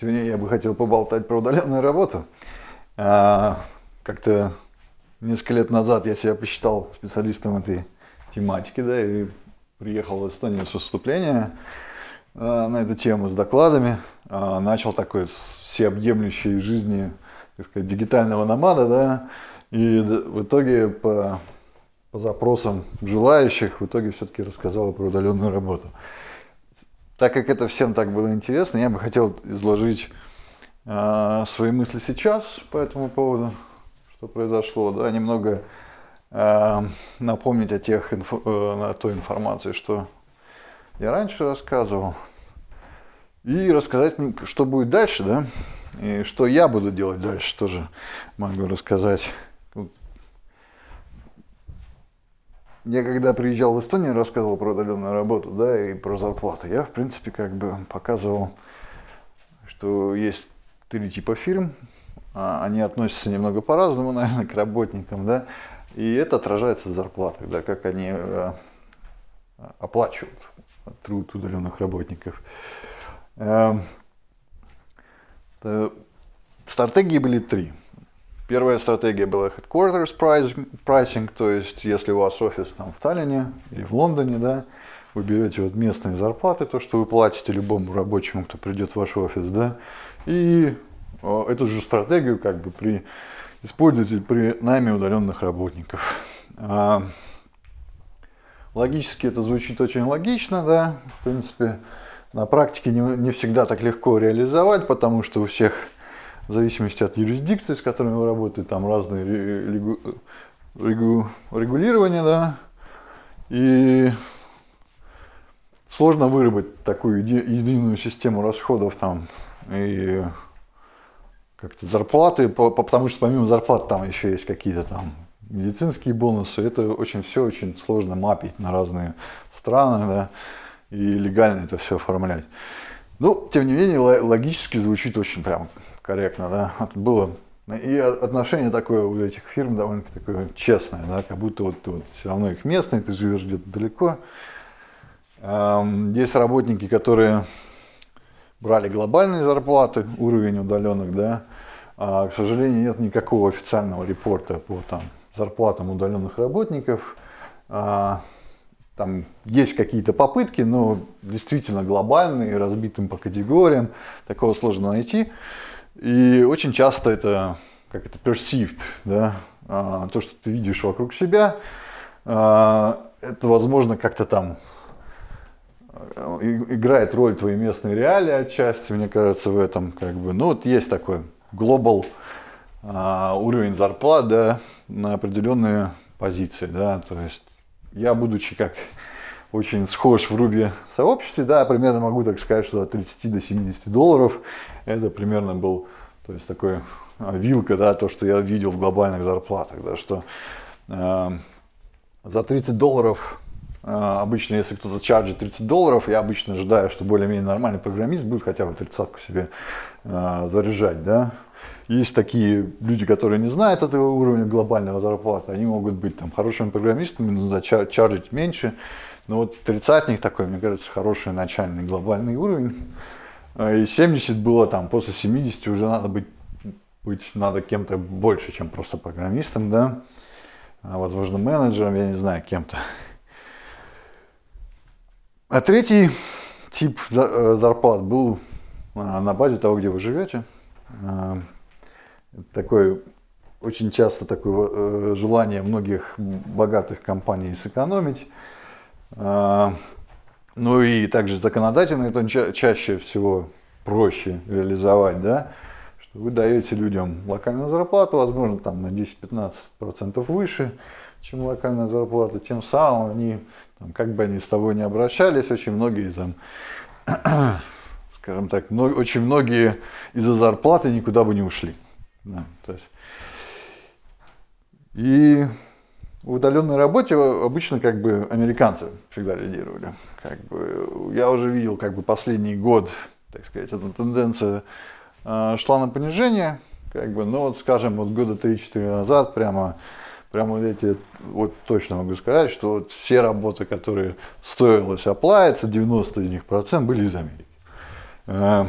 Сегодня я бы хотел поболтать про удаленную работу. А, как-то несколько лет назад я себя посчитал специалистом этой тематики, да, и приехал в Эстонию с выступления а, на эту тему с докладами. А, начал такой всеобъемлющей жизни, так сказать, дигитального номада, да, и в итоге по, по запросам желающих в итоге все-таки рассказал про удаленную работу так как это всем так было интересно, я бы хотел изложить э, свои мысли сейчас по этому поводу, что произошло, да, немного э, напомнить о тех инфо, э, о той информации, что я раньше рассказывал, и рассказать, что будет дальше, да, и что я буду делать дальше тоже могу рассказать. Я когда приезжал в Эстонию, рассказывал про удаленную работу, да, и про зарплаты. Я, в принципе, как бы показывал, что есть три типа фирм. А, они относятся немного по-разному, наверное, к работникам, да. И это отражается в зарплатах, да, как они э, оплачивают труд удаленных работников. Э, стратегии были три. Первая стратегия была headquarters pricing, то есть если у вас офис там в Таллине или в Лондоне, да, вы берете вот местные зарплаты, то, что вы платите любому рабочему, кто придет в ваш офис, да, и эту же стратегию как бы при, используете при найме удаленных работников. А, логически это звучит очень логично, да, в принципе, на практике не, не всегда так легко реализовать, потому что у всех в зависимости от юрисдикции, с которыми вы работаете, там разные регу, регу, регулирования, да, и сложно выработать такую единую систему расходов там и как-то зарплаты, потому что помимо зарплат там еще есть какие-то там медицинские бонусы, это очень все очень сложно мапить на разные страны, да, и легально это все оформлять. Ну, тем не менее, логически звучит очень прям корректно, да. Было и отношение такое у этих фирм довольно-таки такое честное, да, как будто вот, вот все равно их местные, ты живешь где-то далеко. Есть работники, которые брали глобальные зарплаты, уровень удаленных, да, а, к сожалению, нет никакого официального репорта по там, зарплатам удаленных работников. А, там есть какие-то попытки, но действительно глобальные, разбитым по категориям, такого сложно найти. И очень часто это как это perceived, да, а, то, что ты видишь вокруг себя, а, это возможно как-то там а, играет роль твоей местной реалии отчасти, мне кажется, в этом как бы, ну вот есть такой global уровень зарплат, да, на определенные позиции, да, то есть я, будучи как очень схож в Руби сообществе, да, примерно могу так сказать, что от 30 до 70 долларов. Это примерно был, то есть такой а, вилка, да, то, что я видел в глобальных зарплатах, да, что э, за 30 долларов э, обычно, если кто-то чарджит 30 долларов, я обычно ожидаю, что более-менее нормальный программист будет хотя бы тридцатку себе э, заряжать, да, есть такие люди, которые не знают этого уровня глобального зарплаты, они могут быть там хорошими программистами, нужно чар чаржить меньше. Но вот тридцатник такой, мне кажется, хороший начальный глобальный уровень. А, и 70 было там, после 70 уже надо быть, быть надо кем-то больше, чем просто программистом, да. А, возможно, менеджером, я не знаю, кем-то. А третий тип э, зарплат был а, на базе того, где вы живете такое очень часто такое э, желание многих богатых компаний сэкономить. А, ну и также законодательно это ча чаще всего проще реализовать, да, что вы даете людям локальную зарплату, возможно, там на 10-15% выше, чем локальная зарплата, тем самым они, там, как бы они с тобой не обращались, очень многие там, скажем так, много, очень многие из-за зарплаты никуда бы не ушли. Да, то есть. И в удаленной работе обычно как бы американцы всегда лидировали. Как бы, я уже видел как бы последний год, так сказать, эта тенденция э, шла на понижение, как бы, но вот скажем, вот года 3-4 назад прямо, прямо вот эти, вот точно могу сказать, что вот все работы, которые стоилось оплавиться, 90 из них процент были из Америки. Э,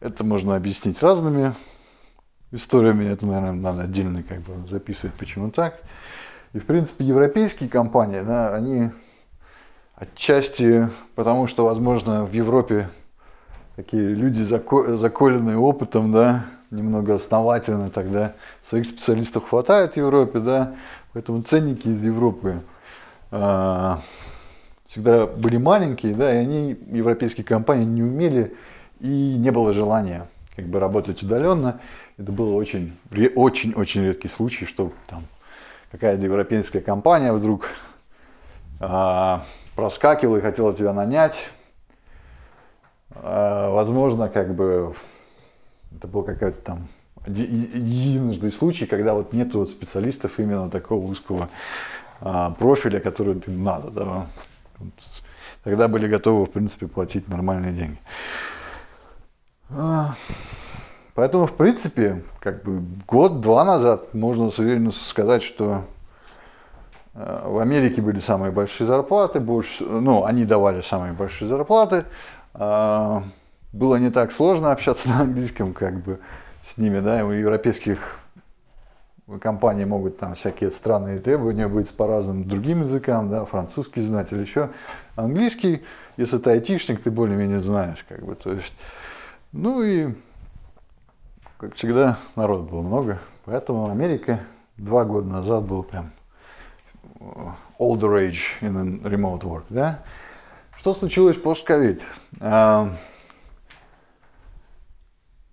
это можно объяснить разными историями. Это, наверное, надо отдельно как бы записывать, почему так. И, в принципе, европейские компании, да, они отчасти потому, что, возможно, в Европе такие люди, заколенные опытом, да, немного основательно тогда, своих специалистов хватает в Европе, да, поэтому ценники из Европы а, всегда были маленькие, да, и они, европейские компании, не умели и не было желания как бы работать удаленно. Это было очень, очень, очень редкий случай, что там какая-то европейская компания вдруг а, проскакивала и хотела тебя нанять. А, возможно, как бы это был какой-то там единожды случай, когда вот нету вот специалистов именно такого узкого а, профиля, который надо. Да. Тогда были готовы, в принципе, платить нормальные деньги. Поэтому, в принципе, как бы год-два назад можно с уверенностью сказать, что а, в Америке были самые большие зарплаты, больше, ну, они давали самые большие зарплаты. А, было не так сложно общаться на английском, как бы с ними, да, у европейских компании могут там всякие странные требования быть по разным другим языкам, да, французский знать или еще. Английский, если ты айтишник, ты более-менее знаешь, как бы, то есть, ну и, как всегда, народ было много, поэтому Америка два года назад был прям all the rage in remote work, да. Что случилось после COVID? А,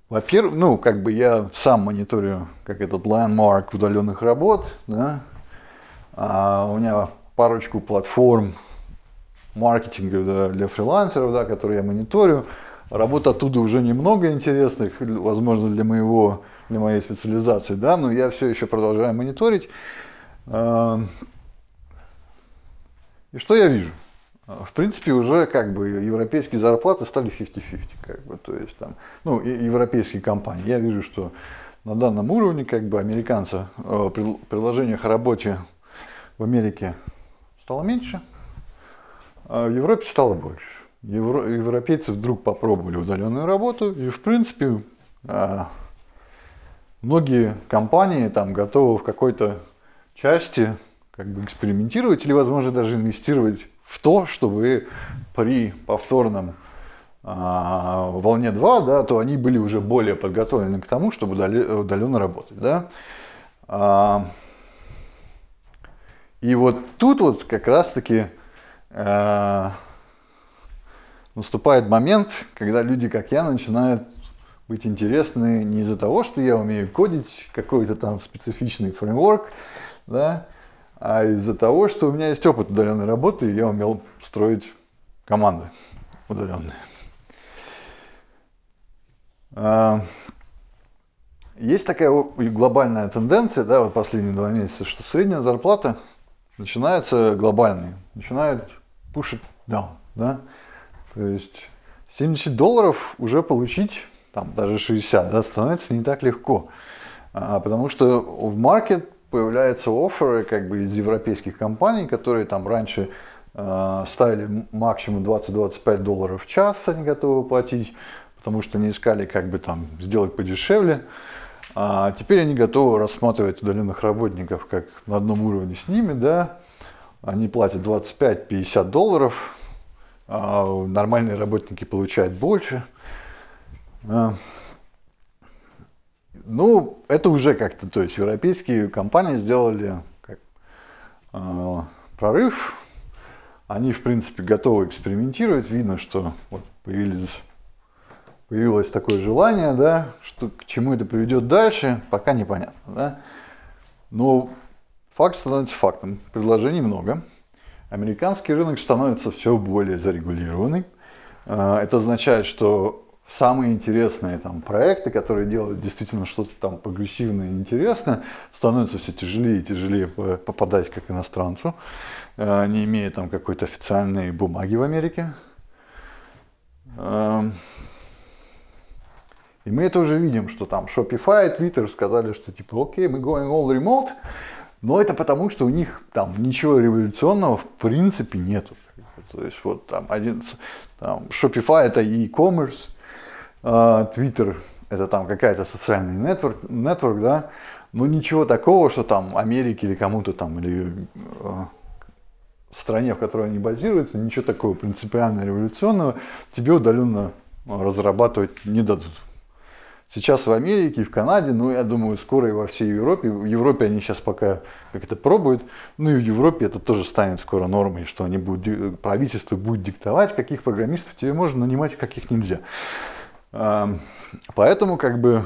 во-первых, ну, как бы я сам мониторю, как этот landmark удаленных работ, да, а у меня парочку платформ маркетинга да, для фрилансеров, да, которые я мониторю. Работа оттуда уже немного интересных, возможно, для моего, для моей специализации, да, но я все еще продолжаю мониторить. А, и что я вижу? в принципе, уже как бы европейские зарплаты стали 50-50, как бы, то есть там, ну, европейские компании. Я вижу, что на данном уровне, как бы, американцы, э, приложениях о работе в Америке стало меньше, а в Европе стало больше. Евро, европейцы вдруг попробовали удаленную работу, и, в принципе, э, многие компании там готовы в какой-то части как бы экспериментировать или, возможно, даже инвестировать в то, что вы при повторном а, волне 2, да, то они были уже более подготовлены к тому, чтобы удаленно работать. Да. А, и вот тут вот как раз-таки а, наступает момент, когда люди, как я, начинают быть интересны не из-за того, что я умею кодить какой-то там специфичный фреймворк, да, а из-за того, что у меня есть опыт удаленной работы, и я умел строить команды удаленные. А, есть такая глобальная тенденция, да, вот последние два месяца, что средняя зарплата начинается глобальной, начинает it down, да, то есть 70 долларов уже получить, там даже 60, да, становится не так легко, а, потому что в маркет появляются оферы как бы из европейских компаний, которые там раньше э, ставили максимум 20-25 долларов в час, они готовы платить, потому что они искали как бы там сделать подешевле. А теперь они готовы рассматривать удаленных работников как на одном уровне с ними, да, они платят 25-50 долларов, нормальные работники получают больше. А, ну, это уже как-то, то есть европейские компании сделали как, э, прорыв. Они, в принципе, готовы экспериментировать. Видно, что вот появилось такое желание, да, что к чему это приведет дальше, пока непонятно. Да. Но факт становится фактом. Предложений много. Американский рынок становится все более зарегулированный. А, это означает, что самые интересные там проекты, которые делают действительно что-то там прогрессивное и интересное, становятся все тяжелее и тяжелее попадать как иностранцу, э, не имея там какой-то официальной бумаги в Америке. Эм, и мы это уже видим, что там Shopify, Twitter сказали, что типа, окей, мы going all remote, но это потому, что у них там ничего революционного в принципе нету. То есть вот там один, там Shopify это e-commerce, Twitter это там какая-то социальный нетворк, нетворк, да, но ничего такого, что там Америке или кому-то там, или э, стране, в которой они базируются, ничего такого принципиально революционного тебе удаленно разрабатывать не дадут. Сейчас в Америке и в Канаде, ну, я думаю, скоро и во всей Европе. В Европе они сейчас пока как это пробуют. Ну и в Европе это тоже станет скоро нормой, что они будут, правительство будет диктовать, каких программистов тебе можно нанимать, каких нельзя. Поэтому, как бы,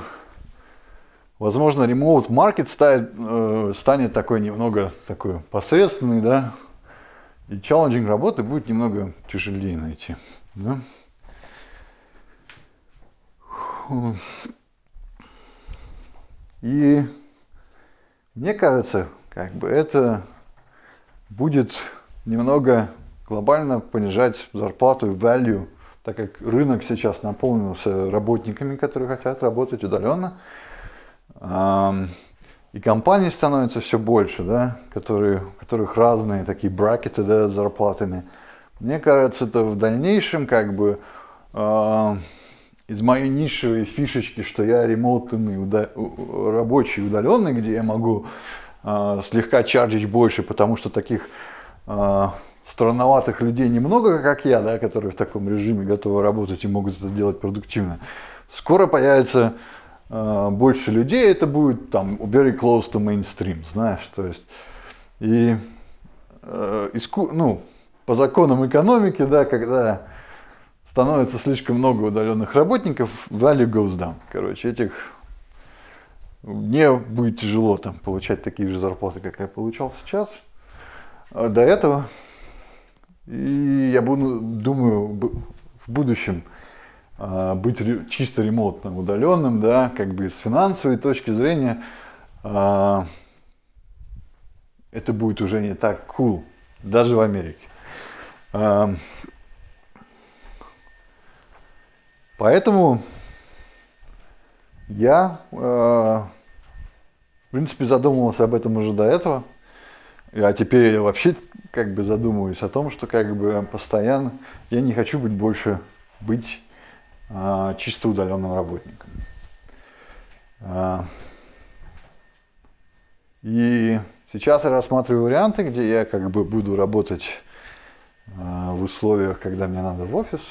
возможно, remote market станет, э, станет такой немного такой посредственный, да, и challenging работы будет немного тяжелее найти. Да? И мне кажется, как бы это будет немного глобально понижать зарплату и value так как рынок сейчас наполнился работниками, которые хотят работать удаленно, и компаний становится все больше, да, которые, у которых разные такие бракеты да, с зарплатами. Мне кажется, это в дальнейшем как бы э, из моей нишевой фишечки, что я ремоутный уда- рабочий удаленный, где я могу э, слегка чарджить больше, потому что таких э, странноватых людей немного, как я, да, которые в таком режиме готовы работать и могут это делать продуктивно. Скоро появится э, больше людей, это будет там very close to mainstream, знаешь, то есть и э, иску, ну, по законам экономики, да, когда становится слишком много удаленных работников, value goes down. Короче, этих мне будет тяжело там получать такие же зарплаты, как я получал сейчас. А до этого и я буду, думаю, в будущем а, быть чисто ремонтным, удаленным, да, как бы с финансовой точки зрения, а, это будет уже не так cool, даже в Америке. А, поэтому я, в принципе, задумывался об этом уже до этого. А теперь я вообще как бы задумываюсь о том, что как бы постоянно я не хочу быть больше быть а, чисто удаленным работником. А, и сейчас я рассматриваю варианты, где я как бы буду работать а, в условиях, когда мне надо в офис,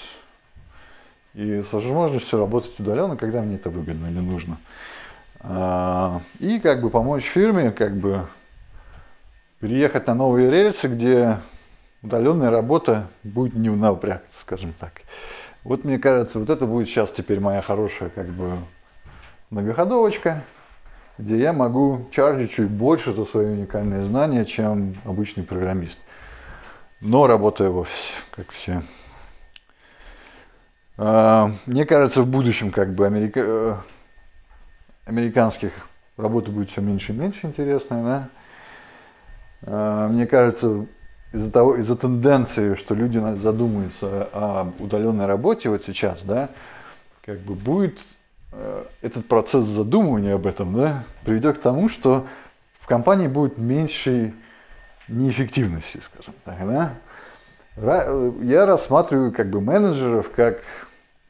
и с возможностью работать удаленно, когда мне это выгодно или нужно. А, и как бы помочь фирме, как бы переехать на новые рельсы, где удаленная работа будет не в напряг, скажем так. Вот мне кажется, вот это будет сейчас теперь моя хорошая как бы многоходовочка, где я могу чаржить чуть больше за свои уникальные знания, чем обычный программист. Но работая в офисе, как все. А, мне кажется, в будущем как бы америка... Э, американских работы будет все меньше и меньше интересной, да? А, мне кажется, из-за того, из-за тенденции, что люди задумываются о удаленной работе вот сейчас, да, как бы будет э, этот процесс задумывания об этом, да, приведет к тому, что в компании будет меньше неэффективности, скажем так, да. Я рассматриваю как бы менеджеров как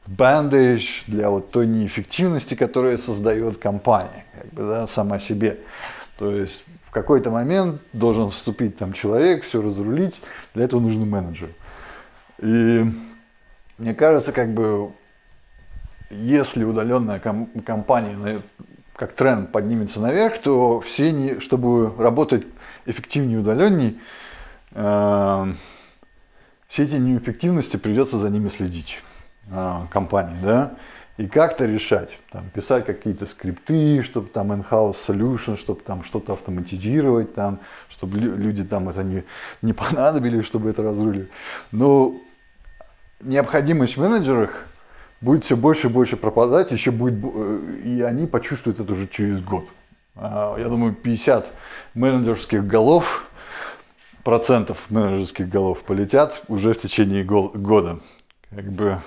бандаж для вот той неэффективности, которую создает компания, как бы, да, сама себе. То есть в какой-то момент должен вступить там человек, все разрулить, для этого нужен менеджер. И мне кажется, как бы, если удаленная ком- компания как тренд поднимется наверх, то все, не, чтобы работать эффективнее удаленней, э, все эти неэффективности придется за ними следить э, компании, да и как-то решать. Там, писать какие-то скрипты, чтобы там in-house solution, чтобы там что-то автоматизировать, там, чтобы люди там это не, не понадобились, чтобы это разрулили. Но необходимость в менеджерах будет все больше и больше пропадать, еще будет, э, и они почувствуют это уже через год. А, я думаю, 50 менеджерских голов, процентов менеджерских голов полетят уже в течение года. Как бы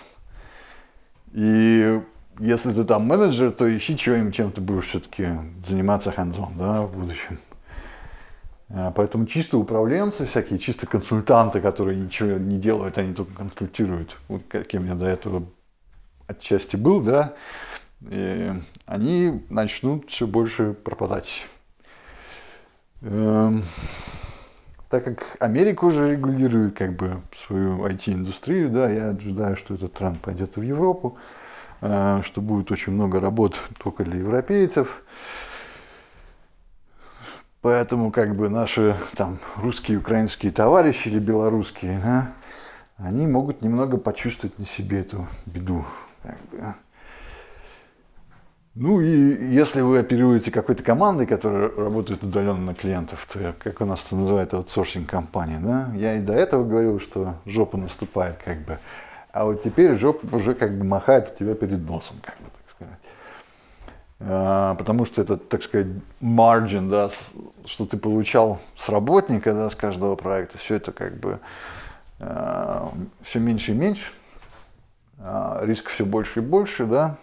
и если ты там менеджер, то ищи чем, чем ты будешь все-таки заниматься хандзон да, в будущем. А, поэтому чисто управленцы всякие, чисто консультанты, которые ничего не делают, они только консультируют, вот каким я до этого отчасти был, да, и они начнут все больше пропадать. Так как Америка уже регулирует как бы свою IT-индустрию, да, я ожидаю, что этот тренд пойдет в Европу, э, что будет очень много работ только для европейцев. Поэтому как бы наши там русские, украинские товарищи или белорусские, да, они могут немного почувствовать на себе эту беду. Как бы. Ну и если вы оперируете какой-то командой, которая работает удаленно на клиентов, то как у нас это называют аутсорсинг компания, да? Я и до этого говорил, что жопа наступает как бы. А вот теперь жопа уже как бы махает в тебя перед носом, как бы так сказать. А, потому что это, так сказать, margin, да, что ты получал с работника, да, с каждого проекта, все это как бы а, все меньше и меньше, а, риск все больше и больше, да,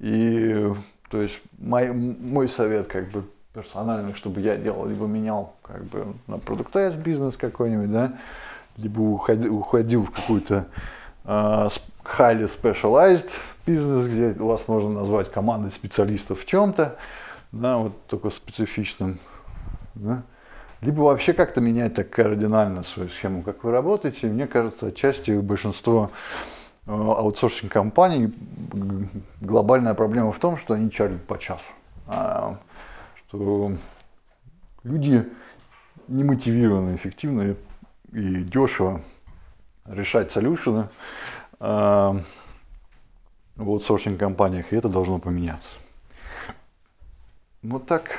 и то есть мой, мой совет как бы персональный, чтобы я делал, либо менял как бы на продуктайз бизнес какой-нибудь, да, либо уходил, уходил в какую-то uh, highly specialized бизнес, где вас можно назвать командой специалистов в чем-то, да, вот только специфичным, да. либо вообще как-то менять так кардинально свою схему, как вы работаете. Мне кажется, отчасти большинство Э, аутсорсинг компаний глобальная проблема в том, что они чарлят по часу. А, что люди не мотивированы эффективно и дешево решать солюшены а, в аутсорсинг компаниях, и это должно поменяться. Вот так.